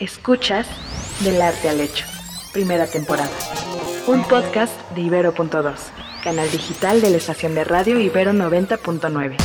Escuchas Del Arte al Hecho, primera temporada. Un podcast de Ibero.2, canal digital de la estación de radio Ibero 90.9.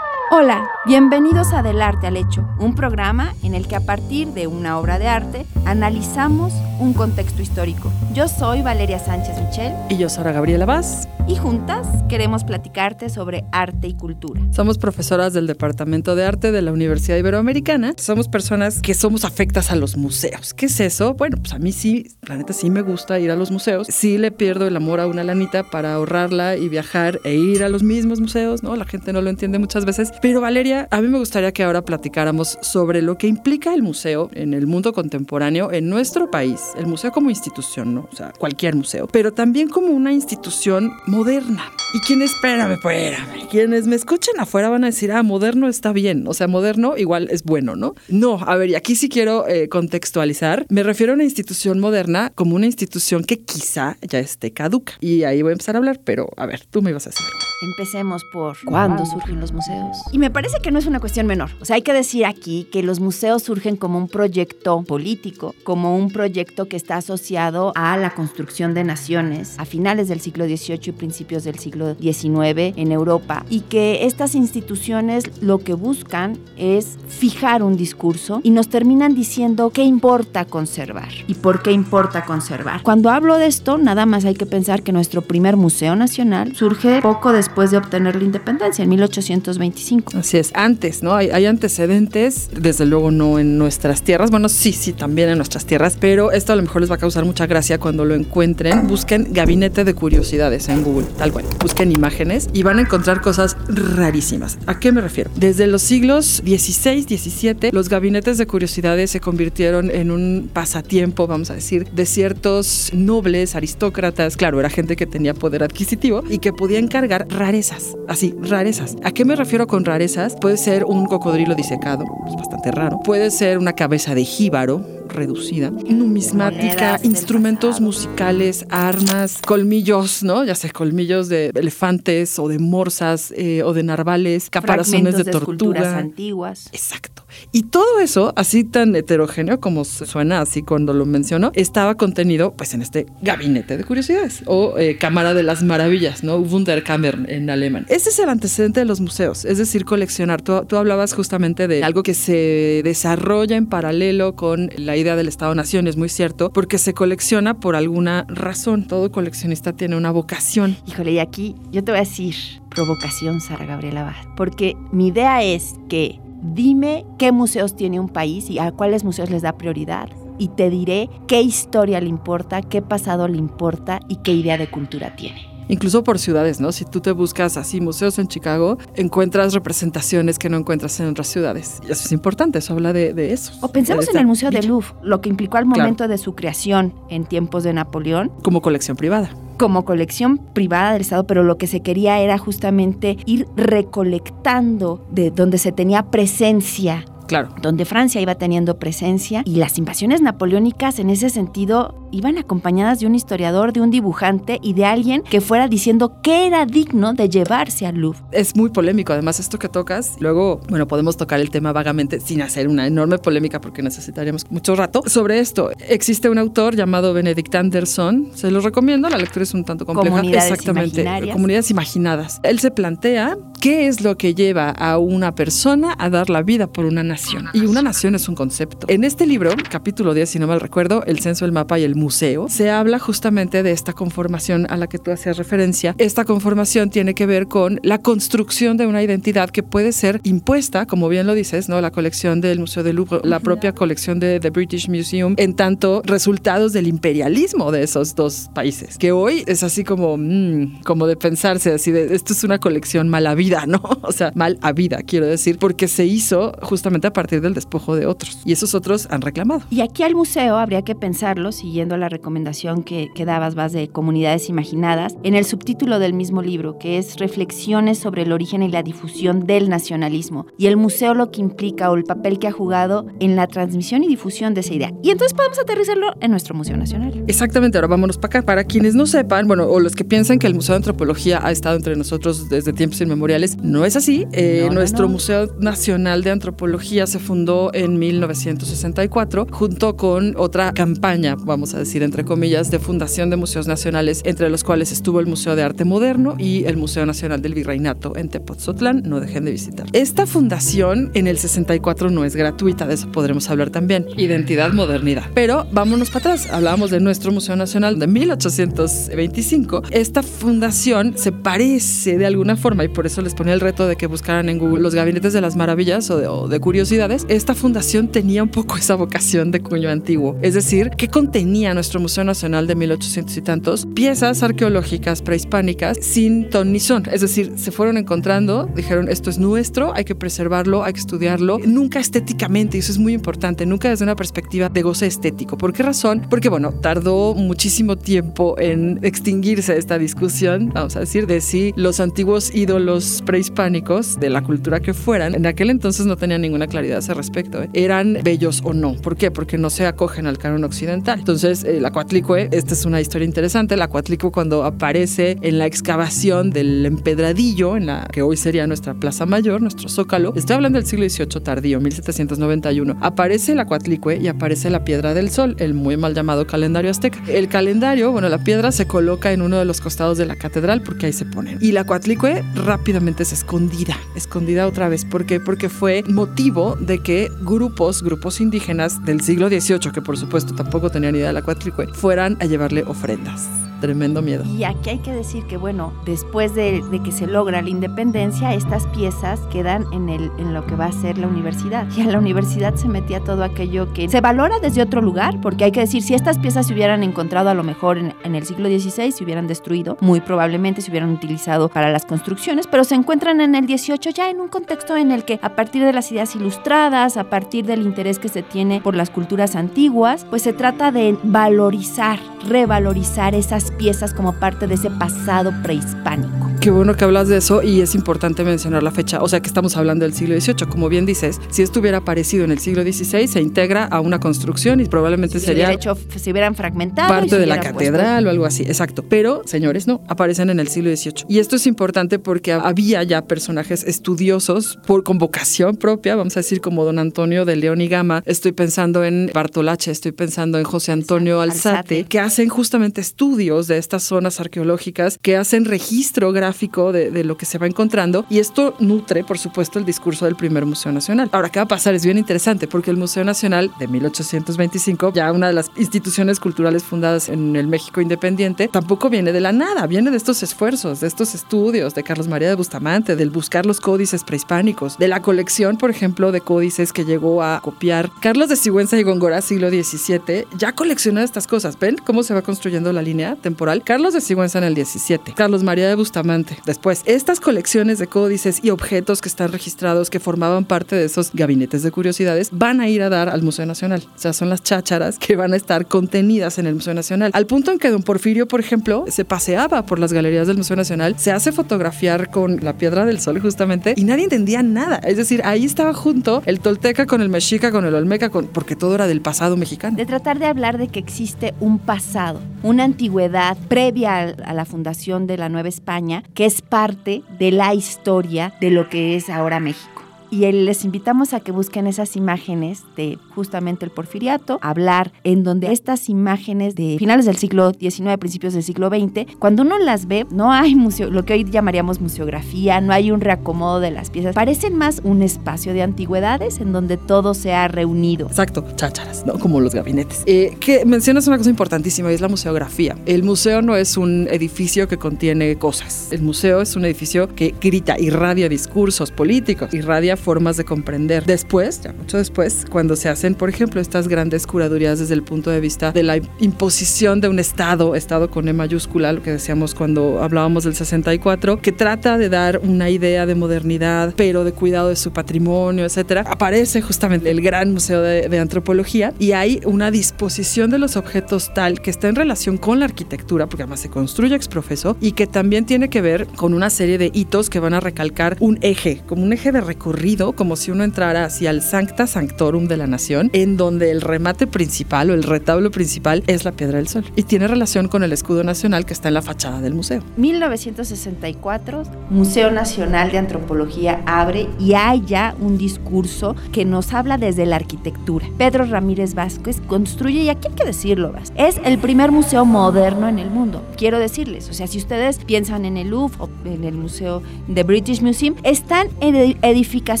Hola, bienvenidos a Del Arte al Hecho, un programa en el que a partir de una obra de arte analizamos un contexto histórico. Yo soy Valeria Sánchez Michel. Y yo, Sara Gabriela Vaz. Y juntas queremos platicarte sobre arte y cultura. Somos profesoras del Departamento de Arte de la Universidad Iberoamericana. Somos personas que somos afectas a los museos. ¿Qué es eso? Bueno, pues a mí sí, la neta sí me gusta ir a los museos. Sí le pierdo el amor a una lanita para ahorrarla y viajar e ir a los mismos museos, ¿no? La gente no lo entiende muchas veces. Pero Valeria, a mí me gustaría que ahora platicáramos sobre lo que implica el museo en el mundo contemporáneo en nuestro país. El museo como institución, ¿no? O sea, cualquier museo. Pero también como una institución moderna. Y quienes, espérame, espérame, quienes me escuchen afuera van a decir, ah, moderno está bien, o sea, moderno igual es bueno, ¿no? No, a ver, y aquí sí quiero eh, contextualizar, me refiero a una institución moderna como una institución que quizá ya esté caduca. Y ahí voy a empezar a hablar, pero a ver, tú me ibas a decir. Empecemos por cuándo surgen los museos. Y me parece que no es una cuestión menor. O sea, hay que decir aquí que los museos surgen como un proyecto político, como un proyecto que está asociado a la construcción de naciones a finales del siglo XVIII y principios del siglo XIX en Europa. Y que estas instituciones lo que buscan es fijar un discurso y nos terminan diciendo qué importa conservar y por qué importa conservar. Cuando hablo de esto, nada más hay que pensar que nuestro primer museo nacional surge poco después de obtener la independencia, en 1825. Así es, antes, ¿no? Hay, antecedentes, desde luego no en nuestras tierras, bueno, sí, sí, también en nuestras tierras, pero esto a lo mejor les va a causar mucha gracia cuando lo encuentren. Busquen Gabinete de Curiosidades en Google, tal cual. Busquen imágenes y van a encontrar cosas rarísimas. ¿A qué me refiero? Desde los siglos XVI, XVII, los gabinetes de curiosidades se convirtieron en un pasatiempo, vamos a decir, de ciertos nobles, aristócratas, claro, era gente que tenía poder adquisitivo y que podía encargar rarezas, así, rarezas. ¿A qué me refiero con rarezas? Puede ser un cocodrilo disecado, es bastante raro. Puede ser una cabeza de jíbaro, reducida, numismática, instrumentos musicales, armas, colmillos, ¿no? Ya sé, colmillos de elefantes o de morsas eh, o de narvales, caparazones de, de tortuga. antiguas. Exacto. Y todo eso, así tan heterogéneo como suena así cuando lo menciono, estaba contenido pues en este gabinete de curiosidades o eh, cámara de las maravillas, ¿no? Wunderkammer en alemán. Ese es el antecedente de los museos, es decir, coleccionar. Tú, tú hablabas justamente de algo que se desarrolla en paralelo con la idea del Estado-Nación, es muy cierto, porque se colecciona por alguna razón. Todo coleccionista tiene una vocación. Híjole, y aquí yo te voy a decir provocación, Sara Gabriela Abad, porque mi idea es que dime qué museos tiene un país y a cuáles museos les da prioridad. Y te diré qué historia le importa, qué pasado le importa y qué idea de cultura tiene incluso por ciudades, ¿no? Si tú te buscas así museos en Chicago, encuentras representaciones que no encuentras en otras ciudades. Y eso es importante, eso habla de, eso. O pensemos en el Museo de Louvre, lo que implicó al momento de su creación en tiempos de Napoleón. Como colección privada como colección privada del Estado, pero lo que se quería era justamente ir recolectando de donde se tenía presencia Claro. Donde Francia iba teniendo presencia y las invasiones napoleónicas en ese sentido iban acompañadas de un historiador, de un dibujante y de alguien que fuera diciendo qué era digno de llevarse al Louvre. Es muy polémico, además, esto que tocas. Luego, bueno, podemos tocar el tema vagamente sin hacer una enorme polémica porque necesitaríamos mucho rato. Sobre esto, existe un autor llamado Benedict Anderson. Se lo recomiendo, la lectura es un tanto compleja. Comunidades Exactamente. Comunidades imaginadas. Él se plantea qué es lo que lleva a una persona a dar la vida por una nación y una nación es un concepto. En este libro, capítulo 10, si no mal recuerdo, El censo, el mapa y el museo, se habla justamente de esta conformación a la que tú hacías referencia. Esta conformación tiene que ver con la construcción de una identidad que puede ser impuesta, como bien lo dices, ¿no? La colección del Museo de Louvre, la propia colección de The British Museum, en tanto resultados del imperialismo de esos dos países, que hoy es así como, mm, como de pensarse, así de, esto es una colección mala vida, ¿no? O sea, mal a vida, quiero decir, porque se hizo justamente a partir del despojo de otros. Y esos otros han reclamado. Y aquí al museo habría que pensarlo, siguiendo la recomendación que, que dabas, vas de comunidades imaginadas, en el subtítulo del mismo libro, que es Reflexiones sobre el origen y la difusión del nacionalismo, y el museo lo que implica o el papel que ha jugado en la transmisión y difusión de esa idea. Y entonces podemos aterrizarlo en nuestro Museo Nacional. Exactamente, ahora vámonos para acá. Para quienes no sepan, bueno, o los que piensan que el Museo de Antropología ha estado entre nosotros desde tiempos inmemoriales, no es así. Eh, nuestro Museo Nacional de Antropología se fundó en 1964 junto con otra campaña, vamos a decir entre comillas, de fundación de museos nacionales, entre los cuales estuvo el Museo de Arte Moderno y el Museo Nacional del Virreinato en Tepoztlán. No dejen de visitar. Esta fundación en el 64 no es gratuita, de eso podremos hablar también. Identidad, modernidad. Pero vámonos para atrás. Hablábamos de nuestro Museo Nacional de 1825. Esta fundación se parece de alguna forma, y por eso les ponía el reto de que buscaran en Google los gabinetes de las maravillas o de, o de curiosidades. Esta fundación tenía un poco esa vocación de cuño antiguo. Es decir, ¿qué contenía nuestro Museo Nacional de 1800 y tantos? Piezas arqueológicas prehispánicas sin ton ni son. Es decir, se fueron encontrando, dijeron, esto es nuestro, hay que preservarlo, hay que estudiarlo. Nunca estéticamente, y eso es muy importante, nunca desde una perspectiva de goce estético. ¿Por qué razón? Porque, bueno, tardó muchísimo tiempo en extinguirse esta discusión, vamos a decir, de si los antiguos ídolos prehispánicos de la cultura que fueran, en aquel entonces no tenían ninguna claridad a ese respecto. ¿eh? Eran bellos o no. ¿Por qué? Porque no se acogen al canon occidental. Entonces, el Acuatlicue, esta es una historia interesante. El Acuatlicue cuando aparece en la excavación del empedradillo, en la que hoy sería nuestra Plaza Mayor, nuestro Zócalo, estoy hablando del siglo XVIII tardío, 1791, aparece el Acuatlicue y aparece la Piedra del Sol, el muy mal llamado calendario azteca. El calendario, bueno, la piedra se coloca en uno de los costados de la catedral porque ahí se ponen. Y la Acuatlicue rápidamente es escondida, escondida otra vez. ¿Por qué? Porque fue motivo de que grupos, grupos indígenas del siglo XVIII, que por supuesto tampoco tenían idea de la Cuatlicue, fueran a llevarle ofrendas tremendo miedo. Y aquí hay que decir que, bueno, después de, que se logra la independencia, estas piezas quedan en, el, en lo que va a ser la universidad. Y a la universidad se metía todo aquello que se valora desde otro lugar, porque hay que decir, si estas piezas se hubieran encontrado a lo mejor en, en el siglo XVI, se hubieran destruido, muy probablemente se hubieran utilizado para las construcciones, pero se encuentran en el XVIII ya en un contexto en el que a partir de las ideas ilustradas, a partir del interés que se tiene por las culturas antiguas, pues se trata de valorizar, revalorizar esas piezas como parte de ese pasado prehispánico. Qué bueno que hablas de eso y es importante mencionar la fecha, o sea que estamos hablando del siglo XVIII, como bien dices, si esto hubiera aparecido en el siglo XVI se integra a una construcción y probablemente si sería se, hecho, se hubieran fragmentado parte se de la catedral puesto. o algo así, exacto. Pero, señores, no, aparecen en el siglo XVIII. Y esto es importante porque había ya personajes estudiosos por con vocación propia, vamos a decir como don Antonio de León y Gama, estoy pensando en Bartolache, estoy pensando en José Antonio Alzate, Alzate. que hacen justamente estudios de estas zonas arqueológicas, que hacen registro gráfico de, de lo que se va encontrando y esto nutre, por supuesto, el discurso del primer Museo Nacional. Ahora, ¿qué va a pasar? Es bien interesante porque el Museo Nacional de 1825, ya una de las instituciones culturales fundadas en el México independiente, tampoco viene de la nada, viene de estos esfuerzos, de estos estudios de Carlos María de Bustamante, del buscar los códices prehispánicos, de la colección, por ejemplo, de códices que llegó a copiar Carlos de Sigüenza y Góngora, siglo XVII, ya coleccionó estas cosas. ¿Ven cómo se va construyendo la línea Carlos de Sigüenza en el 17, Carlos María de Bustamante después. Estas colecciones de códices y objetos que están registrados, que formaban parte de esos gabinetes de curiosidades, van a ir a dar al Museo Nacional. O sea, son las chácharas que van a estar contenidas en el Museo Nacional. Al punto en que don Porfirio, por ejemplo, se paseaba por las galerías del Museo Nacional, se hace fotografiar con la Piedra del Sol justamente y nadie entendía nada. Es decir, ahí estaba junto el tolteca con el mexica, con el olmeca, con, porque todo era del pasado mexicano. De tratar de hablar de que existe un pasado, una antigüedad previa a, la fundación de la Nueva España, que es parte de la historia de lo que es ahora México. Y les invitamos a que busquen esas imágenes de justamente el porfiriato, hablar en donde estas imágenes de finales del siglo XIX, principios del siglo XX, cuando uno las ve, no hay museo, lo que hoy llamaríamos museografía, no hay un reacomodo de las piezas, parecen más un espacio de antigüedades en donde todo se ha reunido. Exacto, chácharas, ¿no? Como los gabinetes. Eh, que mencionas una cosa importantísima y es la museografía. El museo no es un edificio que contiene cosas. El museo es un edificio que grita, irradia discursos políticos, irradia formas de comprender. Después, ya mucho después, cuando se hacen, por ejemplo, estas grandes curadurías desde el punto de vista de la imposición de un Estado, Estado con E mayúscula, lo que decíamos cuando hablábamos del 64, que trata de dar una idea de modernidad, pero de cuidado de su patrimonio, etcétera, aparece justamente el Gran Museo de, de Antropología y hay una disposición de los objetos tal que está en relación con la arquitectura, porque además se construye ex profeso y que también tiene que ver con una serie de hitos que van a recalcar un eje, como un eje de recorrido, como si uno entrara hacia el Sancta Sanctorum de la Nación, en donde el remate principal o el retablo principal es la Piedra del Sol y tiene relación con el escudo nacional que está en la fachada del museo. 1964, Museo Nacional de Antropología abre y hay ya un discurso que nos habla desde la arquitectura. Pedro Ramírez Vázquez construye, y aquí hay que decirlo, es el primer museo moderno en el mundo. Quiero decirles, o sea, si ustedes piensan en el Louvre o en el Museo de British Museum, están en edificaciones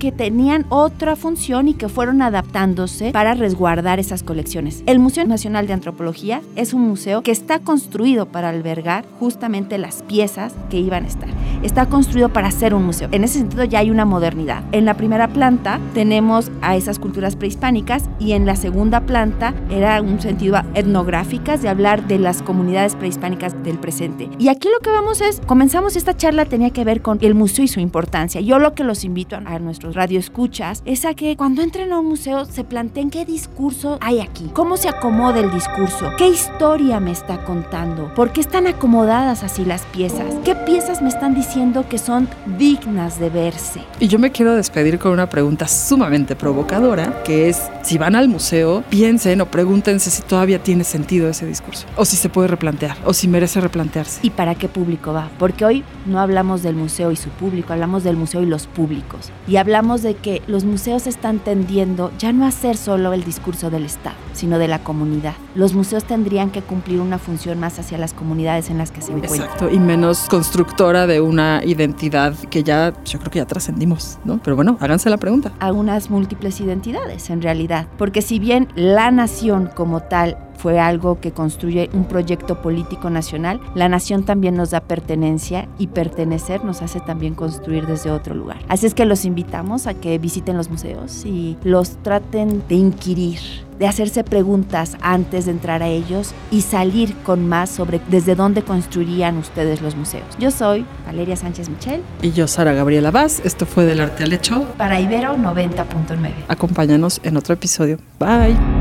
que tenían otra función y que fueron adaptándose para resguardar esas colecciones. El Museo Nacional de Antropología es un museo que está construido para albergar justamente las piezas que iban a estar. Está construido para ser un museo. En ese sentido ya hay una modernidad. En la primera planta tenemos a esas culturas prehispánicas y en la segunda planta era un sentido etnográficas de hablar de las comunidades prehispánicas del presente. Y aquí lo que vamos es, comenzamos esta charla tenía que ver con el museo y su importancia. Yo lo que los invito a nuestros radioescuchas es a que cuando entren a un museo se planteen qué discurso hay aquí, cómo se acomoda el discurso, qué historia me está contando, por qué están acomodadas así las piezas, qué piezas me están diciendo que son dignas de verse. Y yo me quiero despedir con una pregunta sumamente provocadora, que es, si van al museo, piensen o pregúntense si todavía tiene sentido ese discurso, o si se puede replantear, o si merece replantearse. ¿Y para qué público va? Porque hoy no hablamos del museo y su público, hablamos del museo y los públicos. Y hablamos de que los museos están tendiendo ya no a ser solo el discurso del Estado, sino de la comunidad. Los museos tendrían que cumplir una función más hacia las comunidades en las que se encuentran. Exacto, y menos constructora de una identidad que ya, yo creo que ya trascendimos, ¿no? Pero bueno, háganse la pregunta. A unas múltiples identidades, en realidad. Porque si bien la nación como tal fue algo que construye un proyecto político nacional, la nación también nos da pertenencia y pertenecer nos hace también construir desde otro lugar. Así es que los invitamos a que visiten los museos y los traten de inquirir, de hacerse preguntas antes de entrar a ellos y salir con más sobre desde dónde construirían ustedes los museos. Yo soy Valeria Sánchez Michel. Y yo, Sara Gabriela Vaz. Esto fue Del Arte al Hecho. Para Ibero 90.9. Acompáñanos en otro episodio. Bye.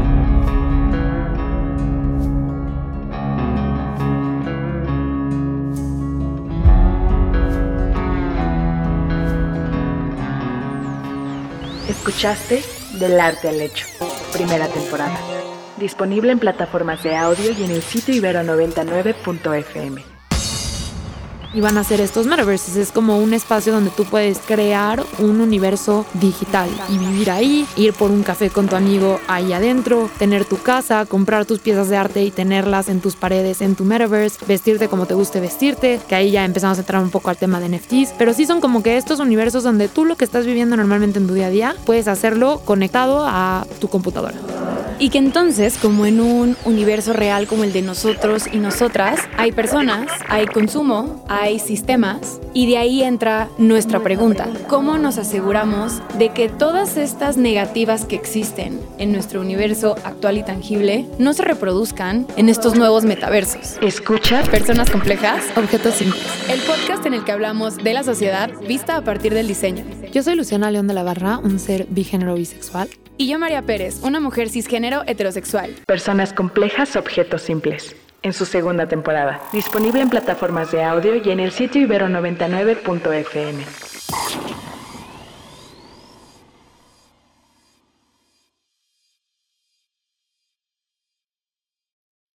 Escuchaste Del Arte al Hecho, primera temporada. Disponible en plataformas de audio y en el sitio ibero99.fm y van a ser estos metaverses. Es como un espacio donde tú puedes crear un universo digital y vivir ahí, ir por un café con tu amigo ahí adentro, tener tu casa, comprar tus piezas de arte y tenerlas en tus paredes en tu metaverse, vestirte como te guste vestirte, que ahí ya empezamos a entrar un poco al tema de NFTs, pero sí son como que estos universos donde tú lo que estás viviendo normalmente en tu día a día puedes hacerlo conectado a tu computadora. Y que entonces, como en un universo real como el de nosotros y nosotras, hay personas, hay consumo, hay sistemas, y de ahí entra nuestra pregunta. ¿Cómo nos aseguramos de que todas estas negativas que existen en nuestro universo actual y tangible no se reproduzcan en estos nuevos metaversos? Escucha. Personas complejas, objetos simples. El podcast en el que hablamos de la sociedad vista a partir del diseño. Yo soy Luciana León de la Barra, un ser bigénero bisexual. Y yo María Pérez, una mujer cisgénero heterosexual. Personas complejas, objetos simples. En su segunda temporada. Disponible en plataformas de audio y en el sitio ibero99.fm.